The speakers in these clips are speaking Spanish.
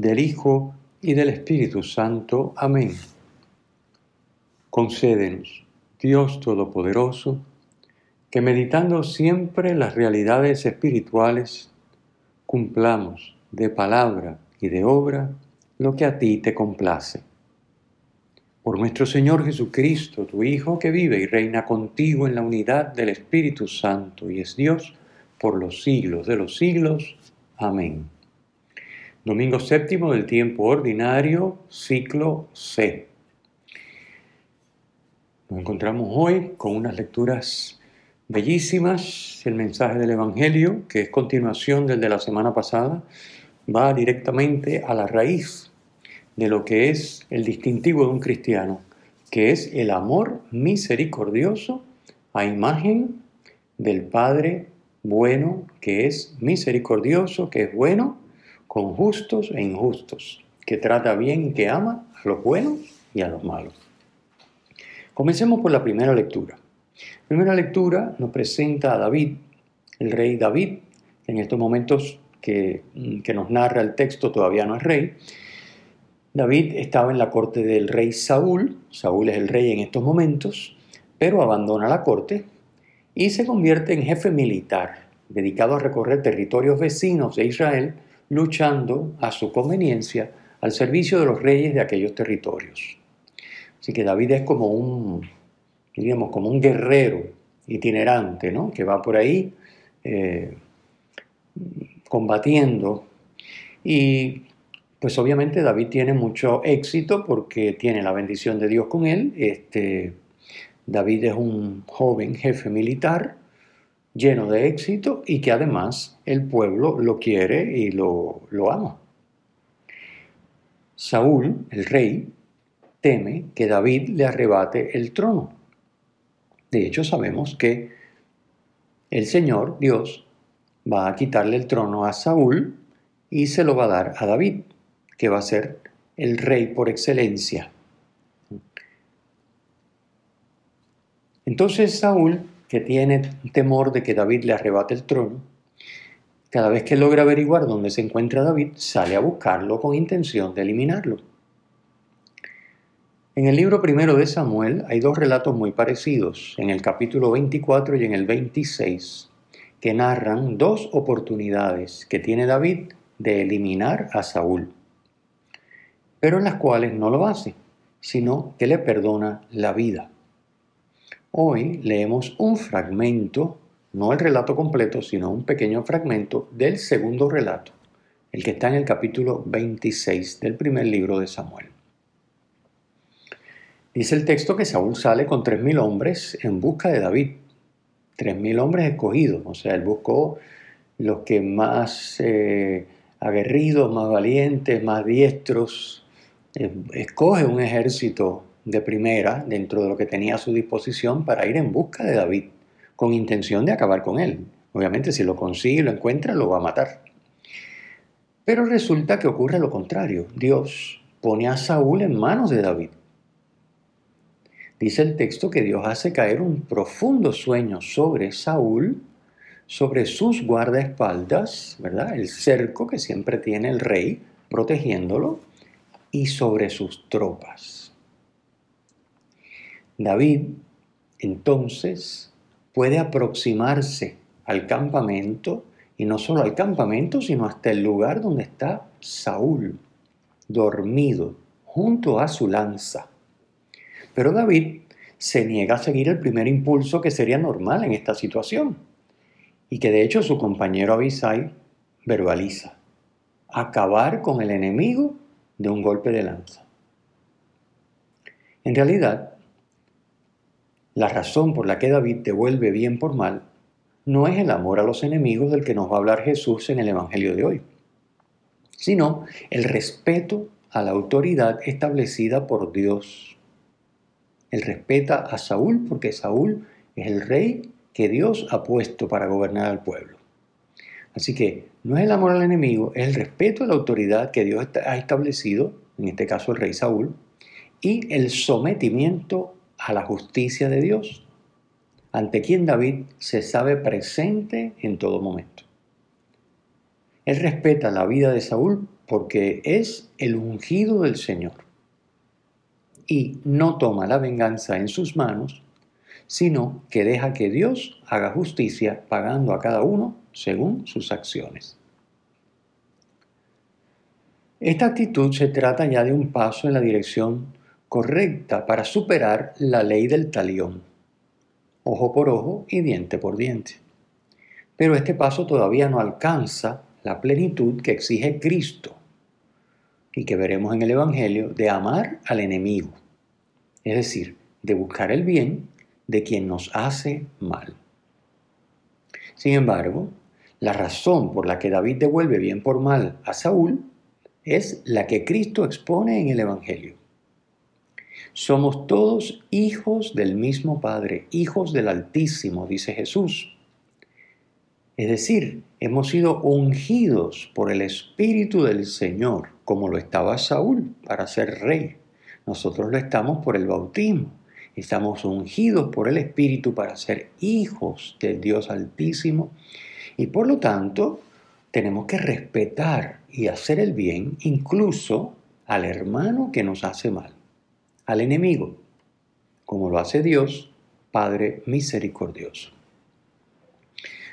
del Hijo y del Espíritu Santo. Amén. Concédenos, Dios Todopoderoso, que meditando siempre las realidades espirituales, cumplamos de palabra y de obra lo que a ti te complace. Por nuestro Señor Jesucristo, tu Hijo, que vive y reina contigo en la unidad del Espíritu Santo y es Dios por los siglos de los siglos. Amén. Domingo séptimo del tiempo ordinario, ciclo C. Nos encontramos hoy con unas lecturas bellísimas. El mensaje del Evangelio, que es continuación del de la semana pasada, va directamente a la raíz de lo que es el distintivo de un cristiano, que es el amor misericordioso a imagen del Padre bueno, que es misericordioso, que es bueno con justos e injustos, que trata bien y que ama a los buenos y a los malos. Comencemos por la primera lectura. La primera lectura nos presenta a David, el rey David, en estos momentos que, que nos narra el texto todavía no es rey. David estaba en la corte del rey Saúl, Saúl es el rey en estos momentos, pero abandona la corte y se convierte en jefe militar, dedicado a recorrer territorios vecinos de Israel luchando a su conveniencia al servicio de los reyes de aquellos territorios. Así que David es como un, diríamos, como un guerrero itinerante, ¿no? Que va por ahí eh, combatiendo. Y pues obviamente David tiene mucho éxito porque tiene la bendición de Dios con él. Este, David es un joven jefe militar lleno de éxito y que además el pueblo lo quiere y lo, lo ama. Saúl, el rey, teme que David le arrebate el trono. De hecho, sabemos que el Señor, Dios, va a quitarle el trono a Saúl y se lo va a dar a David, que va a ser el rey por excelencia. Entonces Saúl que tiene temor de que David le arrebate el trono, cada vez que logra averiguar dónde se encuentra David, sale a buscarlo con intención de eliminarlo. En el libro primero de Samuel hay dos relatos muy parecidos, en el capítulo 24 y en el 26, que narran dos oportunidades que tiene David de eliminar a Saúl, pero en las cuales no lo hace, sino que le perdona la vida. Hoy leemos un fragmento, no el relato completo, sino un pequeño fragmento del segundo relato, el que está en el capítulo 26 del primer libro de Samuel. Dice el texto que Saúl sale con tres mil hombres en busca de David. Tres mil hombres escogidos, o sea, él buscó los que más eh, aguerridos, más valientes, más diestros. Eh, escoge un ejército de primera dentro de lo que tenía a su disposición para ir en busca de David, con intención de acabar con él. Obviamente si lo consigue y lo encuentra, lo va a matar. Pero resulta que ocurre lo contrario. Dios pone a Saúl en manos de David. Dice el texto que Dios hace caer un profundo sueño sobre Saúl, sobre sus guardaespaldas, ¿verdad? El cerco que siempre tiene el rey protegiéndolo, y sobre sus tropas. David entonces puede aproximarse al campamento y no solo al campamento, sino hasta el lugar donde está Saúl, dormido, junto a su lanza. Pero David se niega a seguir el primer impulso que sería normal en esta situación y que de hecho su compañero Abisai verbaliza, acabar con el enemigo de un golpe de lanza. En realidad, la razón por la que David devuelve bien por mal no es el amor a los enemigos del que nos va a hablar Jesús en el Evangelio de hoy, sino el respeto a la autoridad establecida por Dios. Él respeta a Saúl porque Saúl es el rey que Dios ha puesto para gobernar al pueblo. Así que no es el amor al enemigo, es el respeto a la autoridad que Dios ha establecido, en este caso el rey Saúl, y el sometimiento a la justicia de Dios, ante quien David se sabe presente en todo momento. Él respeta la vida de Saúl porque es el ungido del Señor y no toma la venganza en sus manos, sino que deja que Dios haga justicia pagando a cada uno según sus acciones. Esta actitud se trata ya de un paso en la dirección correcta para superar la ley del talión, ojo por ojo y diente por diente. Pero este paso todavía no alcanza la plenitud que exige Cristo y que veremos en el Evangelio de amar al enemigo, es decir, de buscar el bien de quien nos hace mal. Sin embargo, la razón por la que David devuelve bien por mal a Saúl es la que Cristo expone en el Evangelio. Somos todos hijos del mismo Padre, hijos del Altísimo, dice Jesús. Es decir, hemos sido ungidos por el Espíritu del Señor, como lo estaba Saúl para ser rey. Nosotros lo estamos por el bautismo. Estamos ungidos por el Espíritu para ser hijos del Dios Altísimo y por lo tanto tenemos que respetar y hacer el bien incluso al hermano que nos hace mal, al enemigo, como lo hace Dios, Padre misericordioso.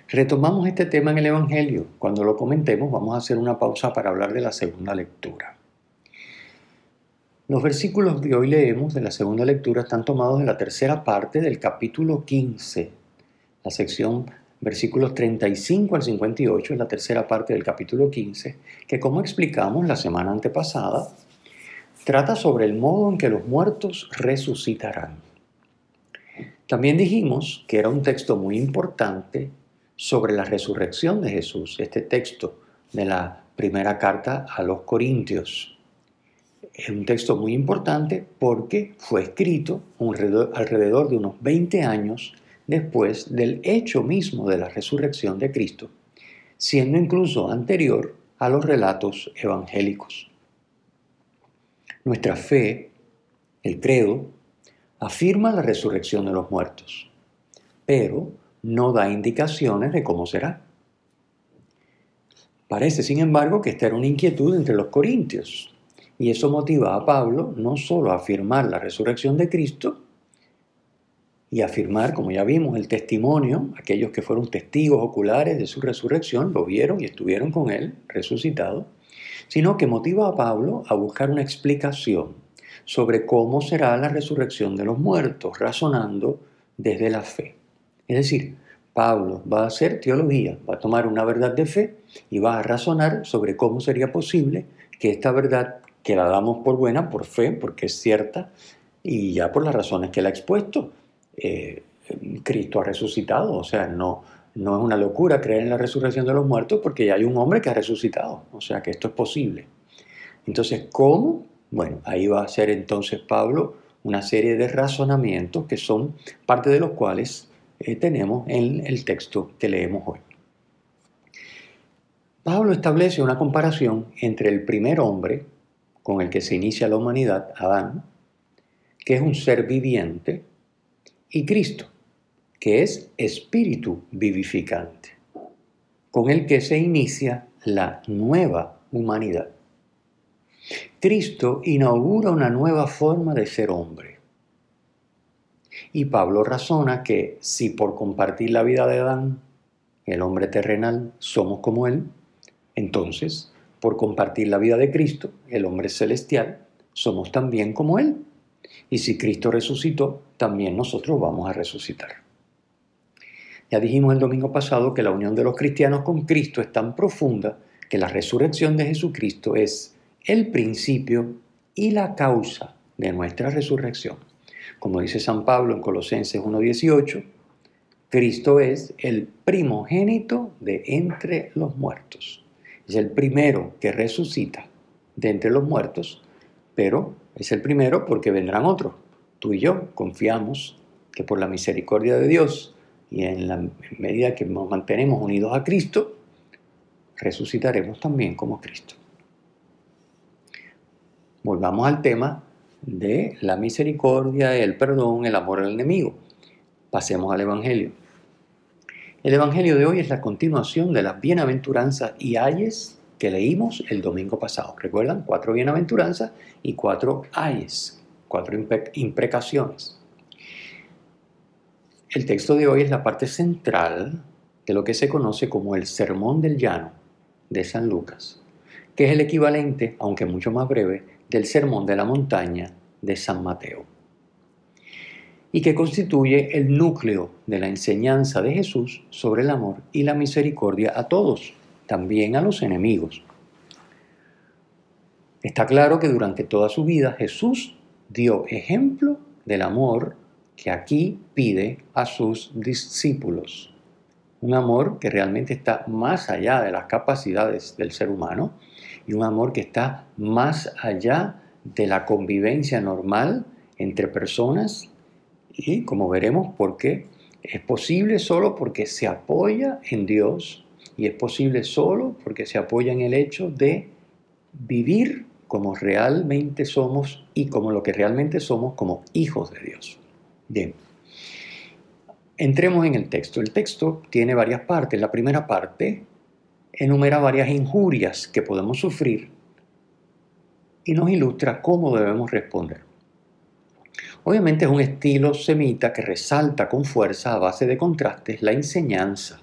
Retomamos este tema en el Evangelio. Cuando lo comentemos vamos a hacer una pausa para hablar de la segunda lectura. Los versículos que hoy leemos de la segunda lectura están tomados de la tercera parte del capítulo 15, la sección versículos 35 al 58, es la tercera parte del capítulo 15, que como explicamos la semana antepasada, trata sobre el modo en que los muertos resucitarán. También dijimos que era un texto muy importante sobre la resurrección de Jesús, este texto de la primera carta a los Corintios. Es un texto muy importante porque fue escrito alrededor de unos 20 años después del hecho mismo de la resurrección de Cristo, siendo incluso anterior a los relatos evangélicos. Nuestra fe, el credo, afirma la resurrección de los muertos, pero no da indicaciones de cómo será. Parece, sin embargo, que esta era una inquietud entre los corintios, y eso motiva a Pablo no solo a afirmar la resurrección de Cristo, y afirmar, como ya vimos, el testimonio, aquellos que fueron testigos oculares de su resurrección, lo vieron y estuvieron con él resucitado, sino que motiva a Pablo a buscar una explicación sobre cómo será la resurrección de los muertos, razonando desde la fe. Es decir, Pablo va a hacer teología, va a tomar una verdad de fe y va a razonar sobre cómo sería posible que esta verdad, que la damos por buena, por fe, porque es cierta, y ya por las razones que él ha expuesto, eh, Cristo ha resucitado, o sea, no, no es una locura creer en la resurrección de los muertos porque ya hay un hombre que ha resucitado, o sea que esto es posible. Entonces, ¿cómo? Bueno, ahí va a ser entonces Pablo una serie de razonamientos que son parte de los cuales eh, tenemos en el texto que leemos hoy. Pablo establece una comparación entre el primer hombre con el que se inicia la humanidad, Adán, que es un ser viviente, y Cristo, que es espíritu vivificante, con el que se inicia la nueva humanidad. Cristo inaugura una nueva forma de ser hombre y Pablo razona que si por compartir la vida de Adán, el hombre terrenal, somos como él, entonces, por compartir la vida de Cristo, el hombre celestial, somos también como él. Y si Cristo resucitó, también nosotros vamos a resucitar. Ya dijimos el domingo pasado que la unión de los cristianos con Cristo es tan profunda que la resurrección de Jesucristo es el principio y la causa de nuestra resurrección. Como dice San Pablo en Colosenses 1.18, Cristo es el primogénito de entre los muertos. Es el primero que resucita de entre los muertos pero es el primero porque vendrán otros. Tú y yo confiamos que por la misericordia de Dios y en la medida que nos mantenemos unidos a Cristo, resucitaremos también como Cristo. Volvamos al tema de la misericordia, el perdón, el amor al enemigo. Pasemos al Evangelio. El Evangelio de hoy es la continuación de las bienaventuranzas y ayes que leímos el domingo pasado. ¿Recuerdan? Cuatro bienaventuranzas y cuatro ayes, cuatro imprecaciones. El texto de hoy es la parte central de lo que se conoce como el Sermón del Llano de San Lucas, que es el equivalente, aunque mucho más breve, del Sermón de la Montaña de San Mateo, y que constituye el núcleo de la enseñanza de Jesús sobre el amor y la misericordia a todos, también a los enemigos. Está claro que durante toda su vida Jesús dio ejemplo del amor que aquí pide a sus discípulos. Un amor que realmente está más allá de las capacidades del ser humano y un amor que está más allá de la convivencia normal entre personas y como veremos porque es posible solo porque se apoya en Dios y es posible solo porque se apoya en el hecho de vivir como realmente somos y como lo que realmente somos como hijos de Dios. Bien, entremos en el texto. El texto tiene varias partes. La primera parte enumera varias injurias que podemos sufrir y nos ilustra cómo debemos responder. Obviamente es un estilo semita que resalta con fuerza a base de contrastes la enseñanza.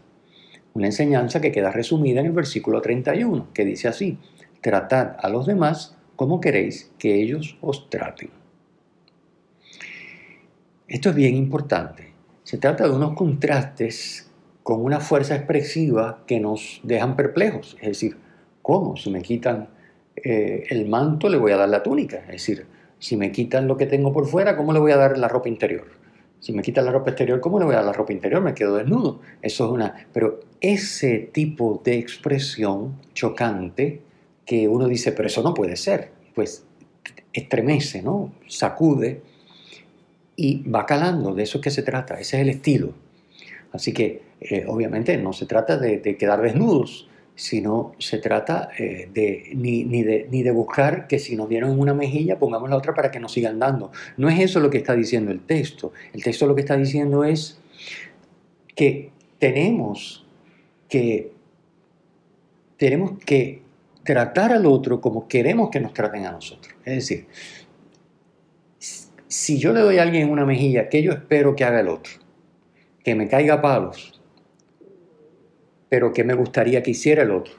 Una enseñanza que queda resumida en el versículo 31, que dice así, tratad a los demás como queréis que ellos os traten. Esto es bien importante. Se trata de unos contrastes con una fuerza expresiva que nos dejan perplejos. Es decir, ¿cómo? Si me quitan eh, el manto, le voy a dar la túnica. Es decir, si me quitan lo que tengo por fuera, ¿cómo le voy a dar la ropa interior? Si me quitan la ropa exterior, ¿cómo le voy a dar la ropa interior? Me quedo desnudo. Eso es una... Pero ese tipo de expresión chocante que uno dice, pero eso no puede ser, pues estremece, ¿no? Sacude y va calando, de eso es que se trata, ese es el estilo. Así que eh, obviamente no se trata de, quedar desnudos, sino se trata eh, de, ni, de, ni, de, buscar que si nos dieron una mejilla pongamos la otra para que nos sigan dando. No es eso lo que está diciendo el texto. El texto lo que está diciendo es que tenemos que, tenemos que tratar al otro como queremos que nos traten a nosotros. Es decir, si yo le doy a alguien una mejilla, ¿qué yo espero que haga el otro? Que me caiga palos. Pero ¿qué me gustaría que hiciera el otro?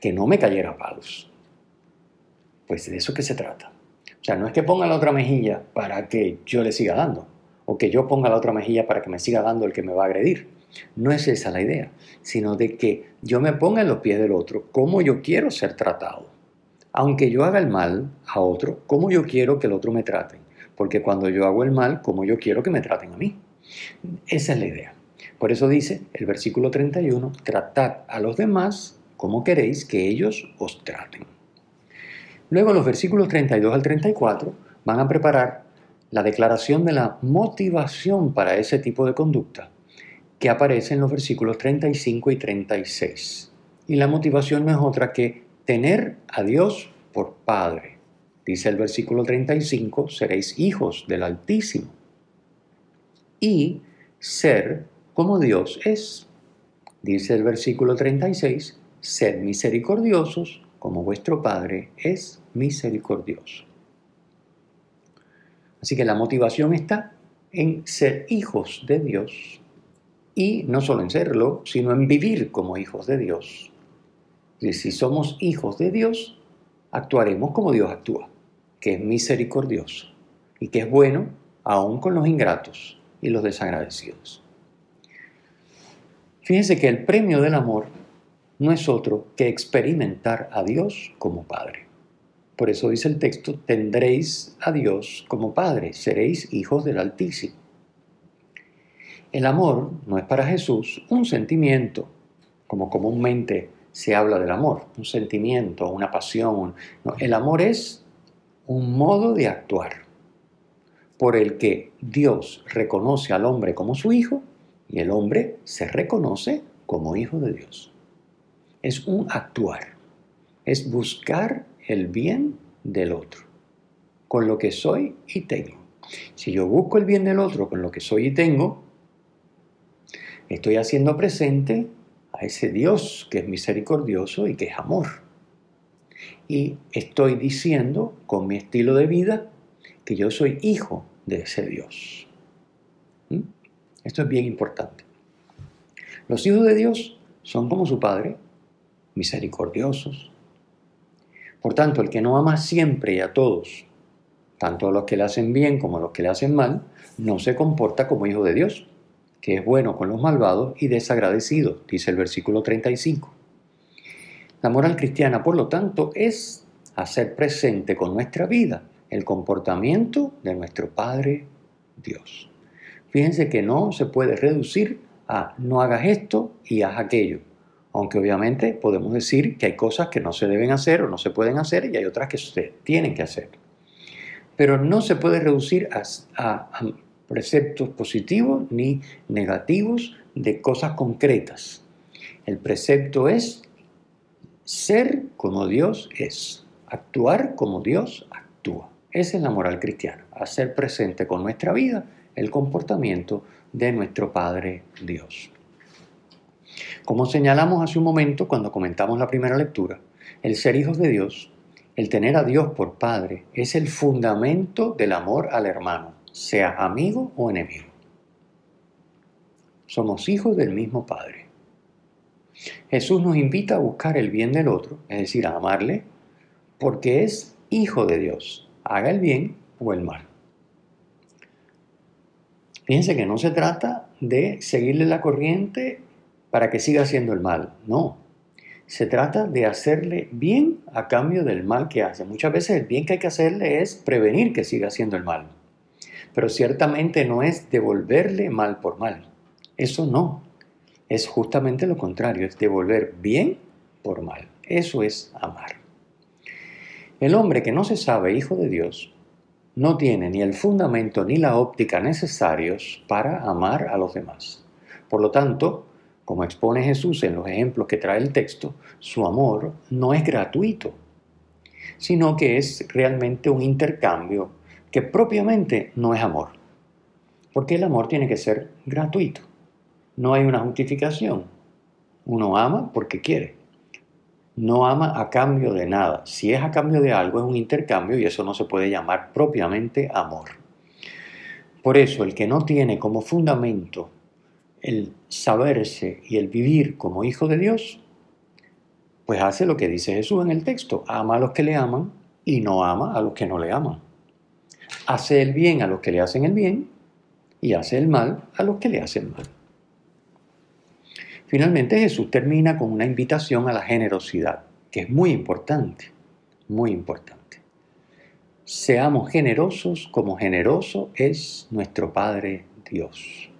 Que no me cayera palos. Pues de eso que se trata. O sea, no es que ponga la otra mejilla para que yo le siga dando, o que yo ponga la otra mejilla para que me siga dando el que me va a agredir. No es esa la idea, sino de que yo me ponga en los pies del otro como yo quiero ser tratado. Aunque yo haga el mal a otro, como yo quiero que el otro me trate porque cuando yo hago el mal, como yo quiero que me traten a mí. Esa es la idea. Por eso dice el versículo 31, tratad a los demás como queréis que ellos os traten. Luego los versículos 32 al 34 van a preparar la declaración de la motivación para ese tipo de conducta que aparece en los versículos 35 y 36. Y la motivación no es otra que tener a Dios por Padre. Dice el versículo 35, seréis hijos del Altísimo. Y ser como Dios es. Dice el versículo 36, sed misericordiosos como vuestro Padre es misericordioso. Así que la motivación está en ser hijos de Dios y no solo en serlo, sino en vivir como hijos de Dios. Y si somos hijos de Dios, actuaremos como Dios actúa que es misericordioso y que es bueno aún con los ingratos y los desagradecidos. Fíjense que el premio del amor no es otro que experimentar a Dios como Padre. Por eso dice el texto, tendréis a Dios como Padre, seréis hijos del Altísimo. El amor no es para Jesús un sentimiento, como comúnmente se habla del amor, un sentimiento, una pasión. el amor es un modo de actuar por el que Dios reconoce al hombre como su hijo y el hombre se reconoce como hijo de Dios. Es un actuar, es buscar el bien del otro, con lo que soy y tengo. Si yo busco el bien del otro con lo que soy y tengo, estoy haciendo presente a ese Dios que es misericordioso y que es amor. Y estoy diciendo con mi estilo de vida que yo soy hijo de ese Dios. ¿Mm? Esto es bien importante. Los hijos de Dios son como su Padre, misericordiosos. Por tanto, el que no ama siempre y a todos, tanto a los que le hacen bien como a los que le hacen mal, no se comporta como hijo de Dios, que es bueno con los malvados y desagradecido, dice el versículo 35. La moral cristiana, por lo tanto, es hacer presente con nuestra vida el comportamiento de nuestro Padre Dios. Fíjense que no se puede reducir a no hagas esto y haz aquello. Aunque obviamente podemos decir que hay cosas que no se deben hacer o no se pueden hacer y hay otras que se tienen que hacer. Pero no se puede reducir a, a preceptos positivos ni negativos de cosas concretas. El precepto es ser como Dios es, actuar como Dios actúa. Esa es la moral cristiana, hacer presente con nuestra vida el comportamiento de nuestro Padre Dios. Como señalamos hace un momento cuando comentamos la primera lectura, el ser hijos de Dios, el tener a Dios por Padre, es el fundamento del amor al hermano, sea amigo o enemigo. Somos hijos del mismo Padre. Jesús nos invita a buscar el bien del otro, es decir, a amarle, porque es hijo de Dios, haga el bien o el mal. Fíjense que no se trata de seguirle la corriente para que siga haciendo el mal, no. Se trata de hacerle bien a cambio del mal que hace. Muchas veces el bien que hay que hacerle es prevenir que siga haciendo el mal. Pero ciertamente no es devolverle mal por mal. Eso no. Es justamente lo contrario, es devolver bien por mal. Eso es amar. El hombre que no se sabe hijo de Dios no tiene ni el fundamento ni la óptica necesarios para amar a los demás. Por lo tanto, como expone Jesús en los ejemplos que trae el texto, su amor no es gratuito, sino que es realmente un intercambio que propiamente no es amor. Porque el amor tiene que ser gratuito. No hay una justificación. Uno ama porque quiere no ama a cambio de nada. Si es a cambio de algo, es un intercambio y eso no se puede llamar propiamente amor. Por eso, el que no tiene como fundamento el saberse y el vivir como hijo de Dios, pues hace lo que dice Jesús en el texto, ama a los que le aman y no ama a los que no le aman. Hace el bien a los que le hacen el bien y hace el mal a los que le hacen mal. Finalmente Jesús termina con una invitación a la generosidad, que es muy importante, muy importante. Seamos generosos como generoso es nuestro Padre Dios.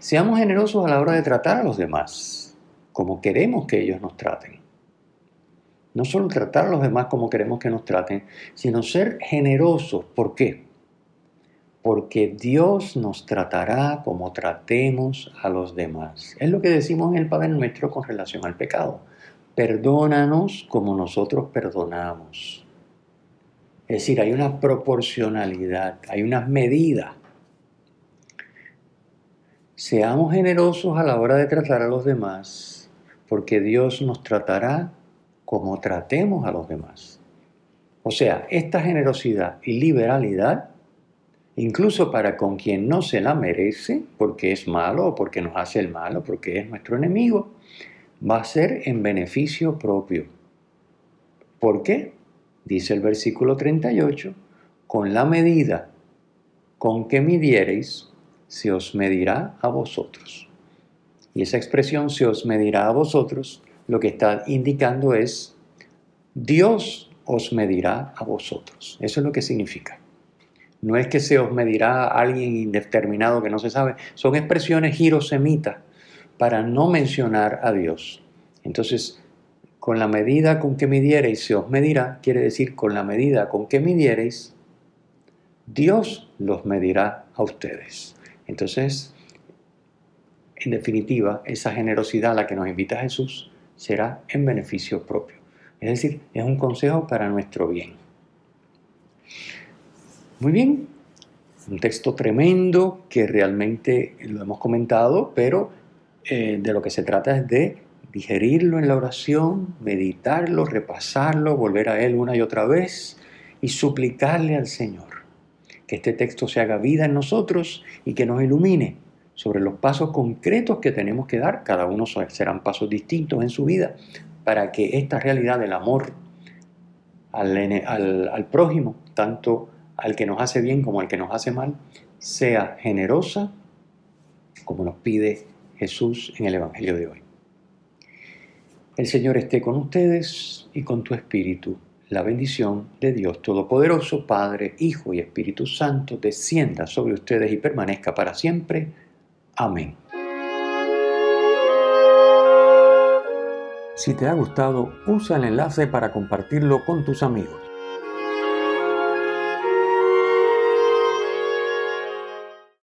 Seamos generosos a la hora de tratar a los demás, como queremos que ellos nos traten. No solo tratar a los demás como queremos que nos traten, sino ser generosos. ¿Por qué? Porque Dios nos tratará como tratemos a los demás. Es lo que decimos en el Padre Nuestro con relación al pecado. Perdónanos como nosotros perdonamos. Es decir, hay una proporcionalidad, hay unas medidas. Seamos generosos a la hora de tratar a los demás, porque Dios nos tratará como tratemos a los demás. O sea, esta generosidad y liberalidad incluso para con quien no se la merece, porque es malo o porque nos hace el malo, porque es nuestro enemigo, va a ser en beneficio propio. ¿Por qué? Dice el versículo 38, con la medida con que midiereis, se os medirá a vosotros. Y esa expresión se os medirá a vosotros, lo que está indicando es, Dios os medirá a vosotros. Eso es lo que significa. No es que se os medirá a alguien indeterminado que no se sabe. Son expresiones girosemitas para no mencionar a Dios. Entonces, con la medida con que midiereis se os medirá, quiere decir con la medida con que midiereis, Dios los medirá a ustedes. Entonces, en definitiva, esa generosidad a la que nos invita Jesús será en beneficio propio. Es decir, es un consejo para nuestro bien. Muy bien, un texto tremendo que realmente lo hemos comentado, pero eh, de lo que se trata es de digerirlo en la oración, meditarlo, repasarlo, volver a él una y otra vez y suplicarle al Señor que este texto se haga vida en nosotros y que nos ilumine sobre los pasos concretos que tenemos que dar. Cada uno serán pasos distintos en su vida para que esta realidad del amor al, al prójimo, tanto al que nos hace bien como al que nos hace mal, sea generosa como nos pide Jesús en el Evangelio de hoy. El Señor esté con ustedes y con tu espíritu. La bendición de Dios Todopoderoso, Padre, Hijo y Espíritu Santo, descienda sobre ustedes y permanezca para siempre. Amén. Si te ha gustado, usa el enlace para compartirlo con tus amigos.